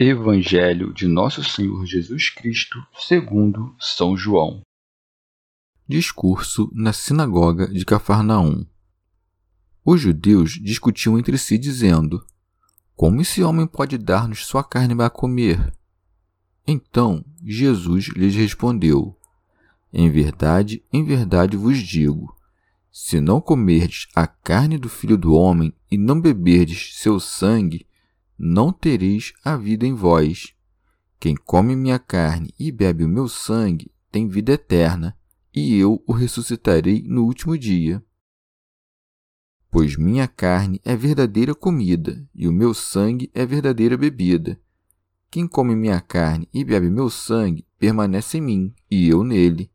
Evangelho de Nosso Senhor Jesus Cristo, segundo São João. Discurso na sinagoga de Cafarnaum. Os judeus discutiam entre si, dizendo: Como esse homem pode dar-nos sua carne para comer? Então Jesus lhes respondeu: Em verdade, em verdade vos digo: se não comerdes a carne do filho do homem e não beberdes seu sangue, não tereis a vida em vós. Quem come minha carne e bebe o meu sangue tem vida eterna, e eu o ressuscitarei no último dia. Pois minha carne é verdadeira comida, e o meu sangue é verdadeira bebida. Quem come minha carne e bebe meu sangue permanece em mim, e eu nele.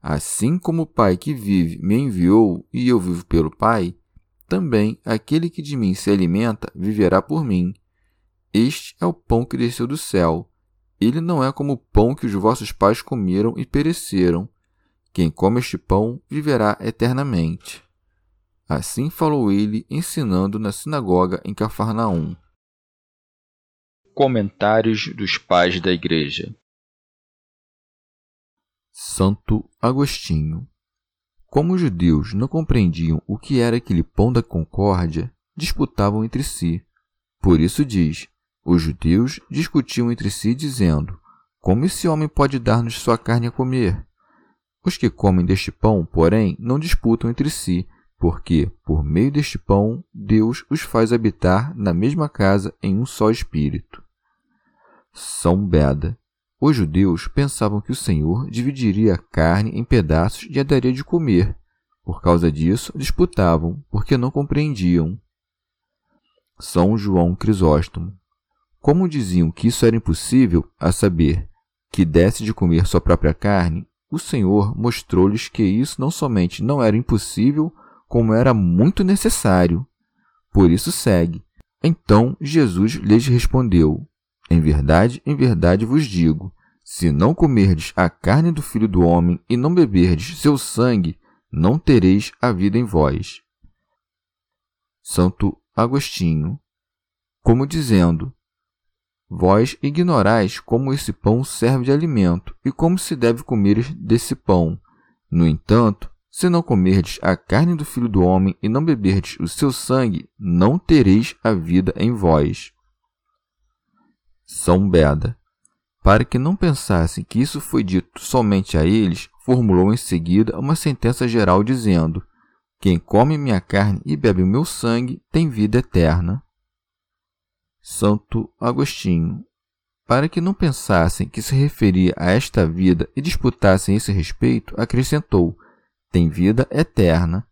Assim como o Pai que vive me enviou, e eu vivo pelo Pai, também aquele que de mim se alimenta viverá por mim. Este é o pão que desceu do céu. Ele não é como o pão que os vossos pais comeram e pereceram. Quem come este pão viverá eternamente. Assim falou ele, ensinando na sinagoga em Cafarnaum. Comentários dos Pais da Igreja Santo Agostinho Como os judeus não compreendiam o que era aquele pão da concórdia, disputavam entre si. Por isso diz: os judeus discutiam entre si, dizendo: Como esse homem pode dar-nos sua carne a comer? Os que comem deste pão, porém, não disputam entre si, porque, por meio deste pão, Deus os faz habitar na mesma casa em um só espírito. São Beda. Os judeus pensavam que o Senhor dividiria a carne em pedaços e a daria de comer. Por causa disso, disputavam, porque não compreendiam. São João Crisóstomo. Como diziam que isso era impossível, a saber, que desse de comer sua própria carne, o Senhor mostrou-lhes que isso não somente não era impossível, como era muito necessário. Por isso segue. Então Jesus lhes respondeu: Em verdade, em verdade vos digo: se não comerdes a carne do Filho do Homem e não beberdes seu sangue, não tereis a vida em vós. Santo Agostinho, como dizendo: Vós ignorais como esse pão serve de alimento e como se deve comer desse pão. No entanto, se não comerdes a carne do Filho do Homem e não beberdes o seu sangue, não tereis a vida em vós. São Beda. Para que não pensassem que isso foi dito somente a eles, formulou em seguida uma sentença geral dizendo: Quem come minha carne e bebe o meu sangue tem vida eterna. Santo Agostinho, para que não pensassem que se referia a esta vida e disputassem esse respeito, acrescentou: tem vida eterna.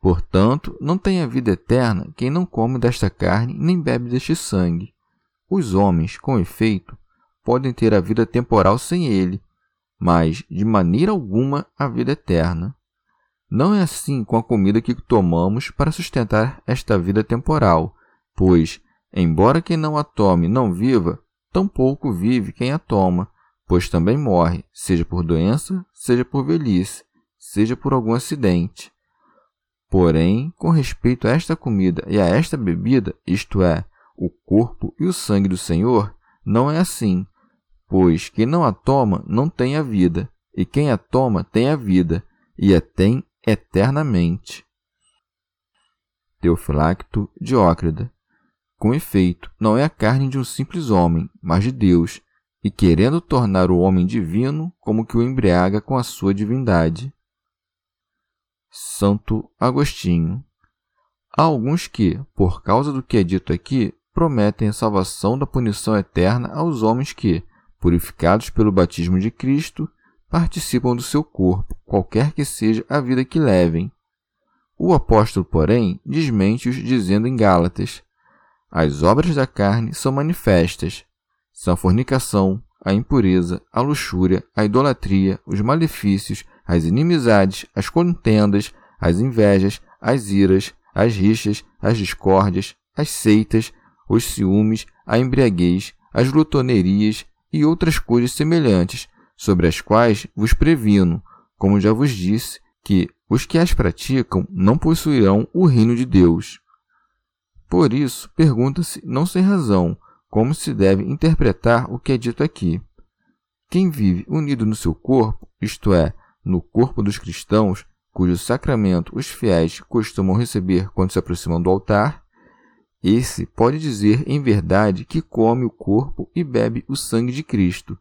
Portanto, não tem a vida eterna quem não come desta carne nem bebe deste sangue. Os homens, com efeito, podem ter a vida temporal sem ele, mas de maneira alguma a vida eterna. Não é assim com a comida que tomamos para sustentar esta vida temporal, pois Embora quem não a tome não viva, tampouco vive quem a toma, pois também morre, seja por doença, seja por velhice, seja por algum acidente. Porém, com respeito a esta comida e a esta bebida, isto é, o corpo e o sangue do Senhor, não é assim, pois quem não a toma não tem a vida, e quem a toma tem a vida, e a tem eternamente. Teofilacto Diócrida com efeito, não é a carne de um simples homem, mas de Deus, e querendo tornar o homem divino, como que o embriaga com a sua divindade. Santo Agostinho. Há alguns que, por causa do que é dito aqui, prometem a salvação da punição eterna aos homens que, purificados pelo batismo de Cristo, participam do seu corpo, qualquer que seja a vida que levem. O apóstolo, porém, desmente-os, dizendo em Gálatas: As obras da carne são manifestas, são a fornicação, a impureza, a luxúria, a idolatria, os malefícios, as inimizades, as contendas, as invejas, as iras, as rixas, as discórdias, as seitas, os ciúmes, a embriaguez, as glutonerias e outras coisas semelhantes, sobre as quais vos previno, como já vos disse, que os que as praticam não possuirão o reino de Deus. Por isso, pergunta-se, não sem razão, como se deve interpretar o que é dito aqui. Quem vive unido no seu corpo, isto é, no corpo dos cristãos, cujo sacramento os fiéis costumam receber quando se aproximam do altar, esse pode dizer em verdade que come o corpo e bebe o sangue de Cristo.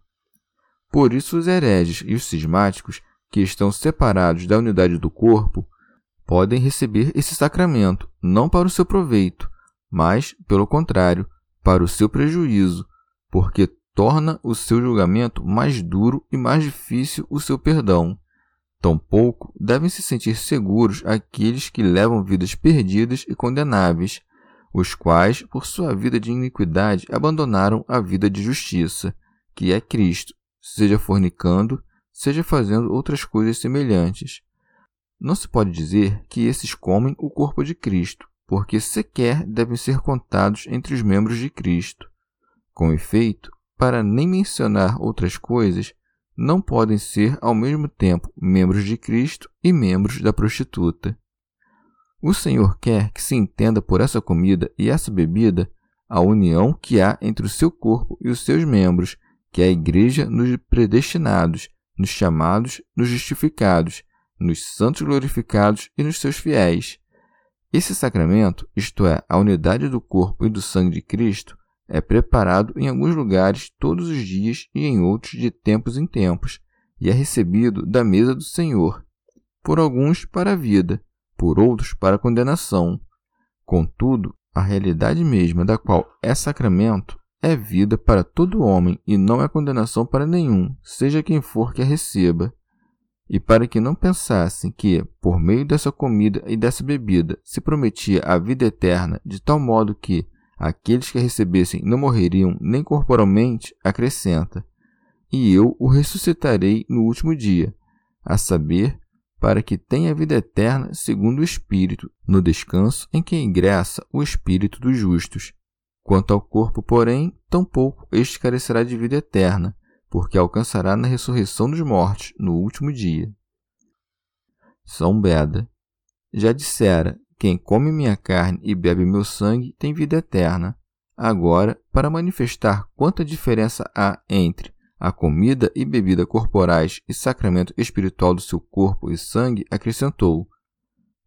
Por isso, os hereges e os cismáticos, que estão separados da unidade do corpo, podem receber esse sacramento, não para o seu proveito, mas, pelo contrário, para o seu prejuízo, porque torna o seu julgamento mais duro e mais difícil o seu perdão. Tampouco devem se sentir seguros aqueles que levam vidas perdidas e condenáveis, os quais, por sua vida de iniquidade, abandonaram a vida de justiça, que é Cristo, seja fornicando, seja fazendo outras coisas semelhantes. Não se pode dizer que esses comem o corpo de Cristo, porque sequer devem ser contados entre os membros de Cristo. Com efeito, para nem mencionar outras coisas, não podem ser ao mesmo tempo membros de Cristo e membros da prostituta. O Senhor quer que se entenda por essa comida e essa bebida a união que há entre o seu corpo e os seus membros, que é a Igreja nos predestinados, nos chamados, nos justificados, nos santos glorificados e nos seus fiéis. Esse sacramento, isto é, a unidade do corpo e do sangue de Cristo, é preparado em alguns lugares todos os dias e em outros de tempos em tempos, e é recebido da mesa do Senhor, por alguns para a vida, por outros para a condenação. Contudo, a realidade mesma da qual é sacramento é vida para todo homem e não é condenação para nenhum, seja quem for que a receba. E para que não pensassem que, por meio dessa comida e dessa bebida, se prometia a vida eterna, de tal modo que, aqueles que a recebessem não morreriam nem corporalmente, acrescenta: E eu o ressuscitarei no último dia, a saber, para que tenha vida eterna segundo o Espírito, no descanso em que ingressa o Espírito dos justos. Quanto ao corpo, porém, tampouco este carecerá de vida eterna, porque alcançará na ressurreição dos mortos no último dia. São Beda. Já dissera quem come minha carne e bebe meu sangue tem vida eterna. Agora, para manifestar quanta diferença há entre a comida e bebida corporais e sacramento espiritual do seu corpo e sangue, acrescentou: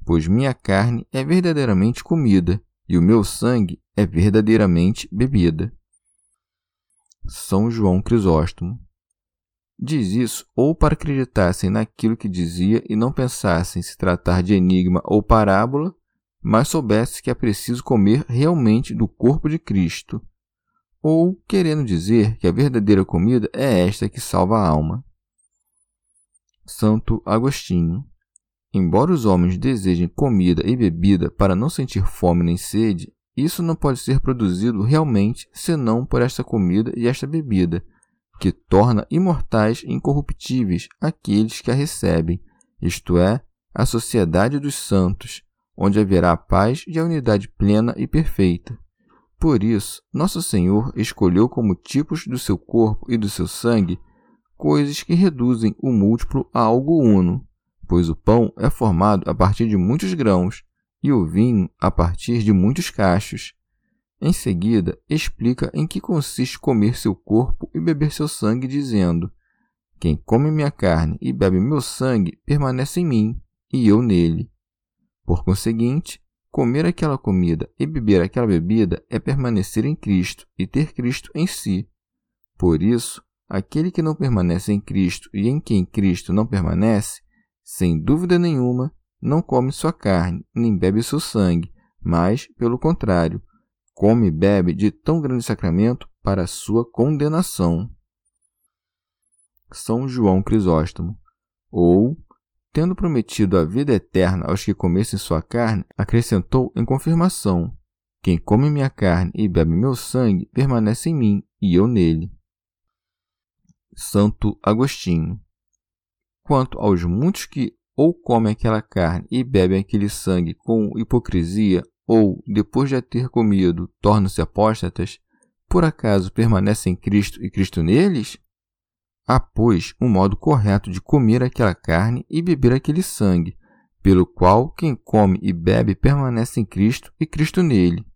Pois minha carne é verdadeiramente comida, e o meu sangue é verdadeiramente bebida. São João Crisóstomo. Diz isso ou para acreditassem naquilo que dizia e não pensassem se tratar de enigma ou parábola, mas soubesse que é preciso comer realmente do corpo de Cristo, ou querendo dizer que a verdadeira comida é esta que salva a alma. Santo Agostinho. Embora os homens desejem comida e bebida para não sentir fome nem sede, isso não pode ser produzido realmente senão por esta comida e esta bebida, que torna imortais e incorruptíveis aqueles que a recebem, isto é, a sociedade dos santos, onde haverá a paz e a unidade plena e perfeita. Por isso, Nosso Senhor escolheu como tipos do seu corpo e do seu sangue coisas que reduzem o múltiplo a algo uno, pois o pão é formado a partir de muitos grãos e o vinho a partir de muitos cachos. Em seguida, explica em que consiste comer seu corpo e beber seu sangue, dizendo: Quem come minha carne e bebe meu sangue permanece em mim, e eu nele. Por conseguinte, comer aquela comida e beber aquela bebida é permanecer em Cristo e ter Cristo em si. Por isso, aquele que não permanece em Cristo e em quem Cristo não permanece, sem dúvida nenhuma, não come sua carne, nem bebe seu sangue, mas, pelo contrário, come e bebe de tão grande sacramento para sua condenação. São João Crisóstomo, ou, tendo prometido a vida eterna aos que comessem sua carne, acrescentou em confirmação: Quem come minha carne e bebe meu sangue permanece em mim e eu nele. Santo Agostinho. Quanto aos muitos que ou comem aquela carne e bebem aquele sangue com hipocrisia, ou, depois de a ter comido, tornam-se apóstatas, por acaso permanecem em Cristo e Cristo neles? Há, pois, um modo correto de comer aquela carne e beber aquele sangue, pelo qual quem come e bebe permanece em Cristo e Cristo nele.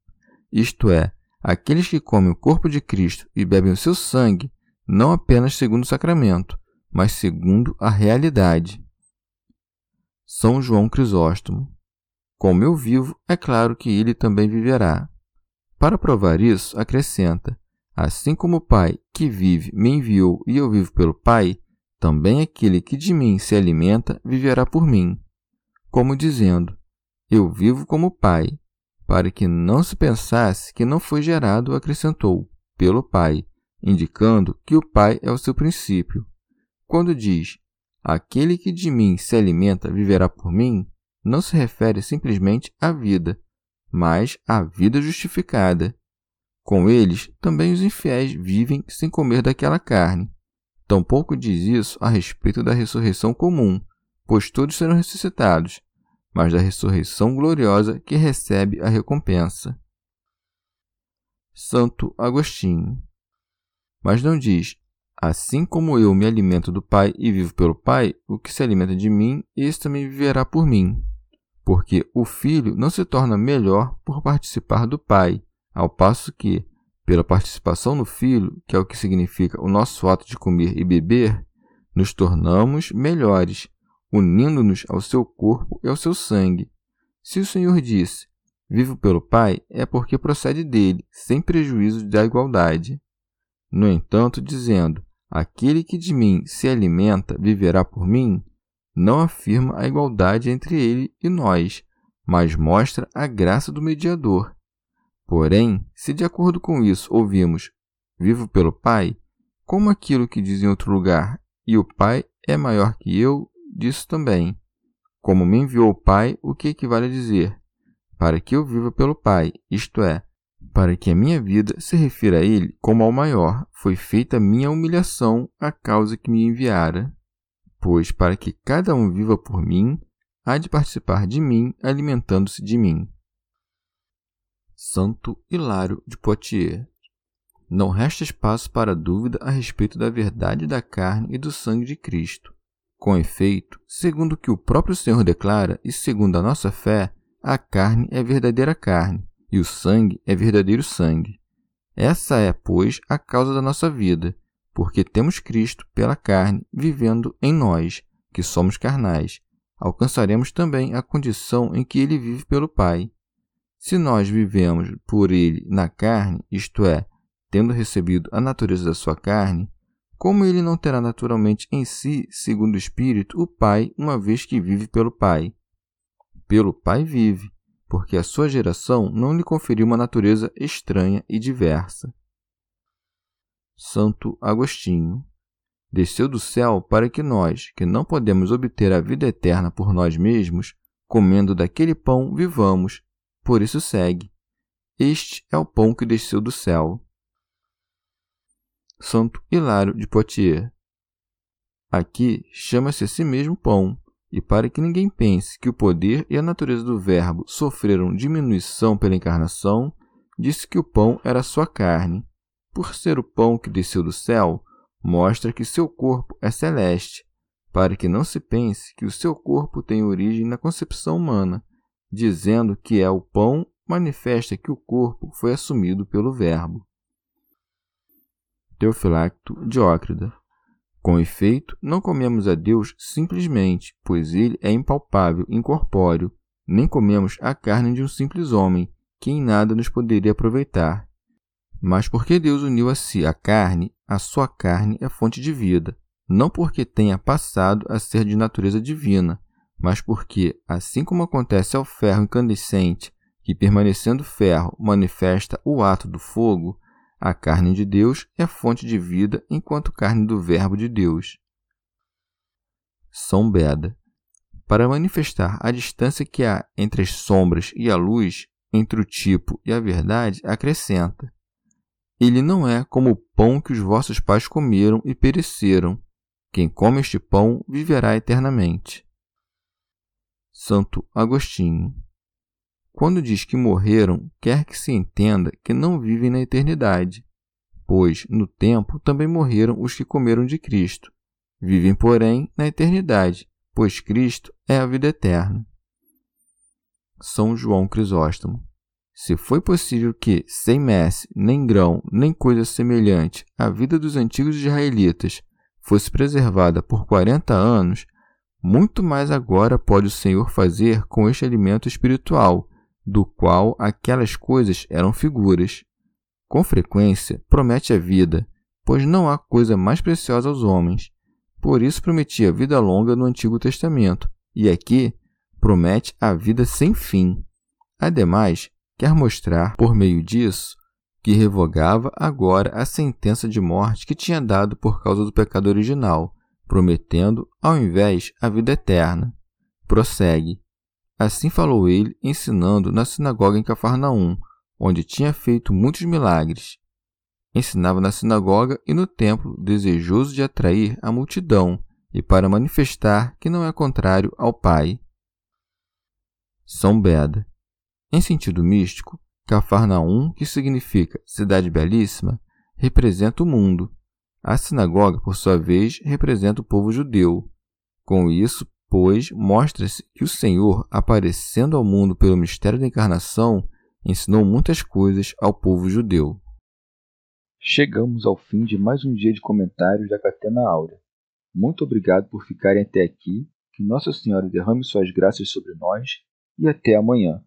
Isto é, aqueles que comem o corpo de Cristo e bebem o seu sangue, não apenas segundo o sacramento, mas segundo a realidade. São João Crisóstomo. Como eu vivo, é claro que ele também viverá. Para provar isso, acrescenta: Assim como o Pai que vive me enviou e eu vivo pelo Pai, também aquele que de mim se alimenta viverá por mim. Como dizendo: Eu vivo como o Pai, para que não se pensasse que não foi gerado, acrescentou, pelo Pai, indicando que o Pai é o seu princípio. Quando diz: Aquele que de mim se alimenta viverá por mim, não se refere simplesmente à vida, mas à vida justificada. Com eles, também os infiéis vivem sem comer daquela carne. Tampouco diz isso a respeito da ressurreição comum, pois todos serão ressuscitados, mas da ressurreição gloriosa que recebe a recompensa. Santo Agostinho. Mas não diz, Assim como eu me alimento do Pai e vivo pelo Pai, o que se alimenta de mim, esse também viverá por mim. Porque o Filho não se torna melhor por participar do Pai, ao passo que, pela participação no Filho, que é o que significa o nosso ato de comer e beber, nos tornamos melhores, unindo-nos ao seu corpo e ao seu sangue. Se o Senhor disse, vivo pelo Pai, é porque procede dele, sem prejuízo da igualdade. No entanto, dizendo, Aquele que de mim se alimenta viverá por mim, não afirma a igualdade entre ele e nós, mas mostra a graça do mediador. Porém, se de acordo com isso ouvimos vivo pelo Pai, como aquilo que diz em outro lugar, e o Pai é maior que eu, disso também. Como me enviou o Pai, o que equivale a dizer? Para que eu viva pelo Pai, isto é, para que a minha vida se refira a ele como ao maior, foi feita a minha humilhação à causa que me enviara. Pois, para que cada um viva por mim, há de participar de mim, alimentando-se de mim. Santo Hilário de Poitiers Não resta espaço para dúvida a respeito da verdade da carne e do sangue de Cristo. Com efeito, segundo o que o próprio Senhor declara e segundo a nossa fé, a carne é verdadeira carne, e o sangue é verdadeiro sangue. Essa é, pois, a causa da nossa vida, porque temos Cristo pela carne vivendo em nós, que somos carnais. Alcançaremos também a condição em que ele vive pelo Pai. Se nós vivemos por ele na carne, isto é, tendo recebido a natureza da sua carne, como ele não terá naturalmente em si, segundo o Espírito, o Pai, uma vez que vive pelo Pai? Pelo Pai vive, porque a sua geração não lhe conferiu uma natureza estranha e diversa. Santo Agostinho desceu do céu para que nós, que não podemos obter a vida eterna por nós mesmos, comendo daquele pão, vivamos. Por isso segue: Este é o pão que desceu do céu. Santo Hilário de Poitiers. Aqui chama-se a si mesmo pão, e para que ninguém pense que o poder e a natureza do Verbo sofreram diminuição pela encarnação, disse que o pão era sua carne. Por ser o pão que desceu do céu, mostra que seu corpo é celeste, para que não se pense que o seu corpo tem origem na concepção humana, dizendo que é o pão, manifesta que o corpo foi assumido pelo Verbo. Teofilacto Diócrida com efeito, não comemos a Deus simplesmente, pois ele é impalpável, incorpóreo, nem comemos a carne de um simples homem, que em nada nos poderia aproveitar. Mas porque Deus uniu a si a carne, a sua carne é fonte de vida, não porque tenha passado a ser de natureza divina, mas porque, assim como acontece ao ferro incandescente, que permanecendo ferro manifesta o ato do fogo, a carne de Deus é fonte de vida enquanto carne do Verbo de Deus. São Beda. Para manifestar a distância que há entre as sombras e a luz, entre o tipo e a verdade, acrescenta: Ele não é como o pão que os vossos pais comeram e pereceram. Quem come este pão viverá eternamente. Santo Agostinho. Quando diz que morreram, quer que se entenda que não vivem na eternidade, pois no tempo também morreram os que comeram de Cristo. Vivem, porém, na eternidade, pois Cristo é a vida eterna. São João Crisóstomo. Se foi possível que, sem messe, nem grão, nem coisa semelhante, a vida dos antigos israelitas fosse preservada por quarenta anos, muito mais agora pode o Senhor fazer com este alimento espiritual, do qual aquelas coisas eram figuras. Com frequência promete a vida, pois não há coisa mais preciosa aos homens. Por isso prometia vida longa no Antigo Testamento, e aqui promete a vida sem fim. Ademais, quer mostrar, por meio disso, que revogava agora a sentença de morte que tinha dado por causa do pecado original prometendo, ao invés, a vida eterna. Prossegue. Assim falou ele, ensinando na sinagoga em Cafarnaum, onde tinha feito muitos milagres. Ensinava na sinagoga e no templo, desejoso de atrair a multidão e para manifestar que não é contrário ao Pai. São Beda. Em sentido místico, Cafarnaum, que significa cidade belíssima, representa o mundo, a sinagoga, por sua vez, representa o povo judeu. Com isso, pois, mostra-se que o Senhor, aparecendo ao mundo pelo mistério da encarnação, ensinou muitas coisas ao povo judeu. Chegamos ao fim de mais um dia de comentários da Catena Áurea. Muito obrigado por ficarem até aqui. Que Nossa Senhora derrame suas graças sobre nós e até amanhã.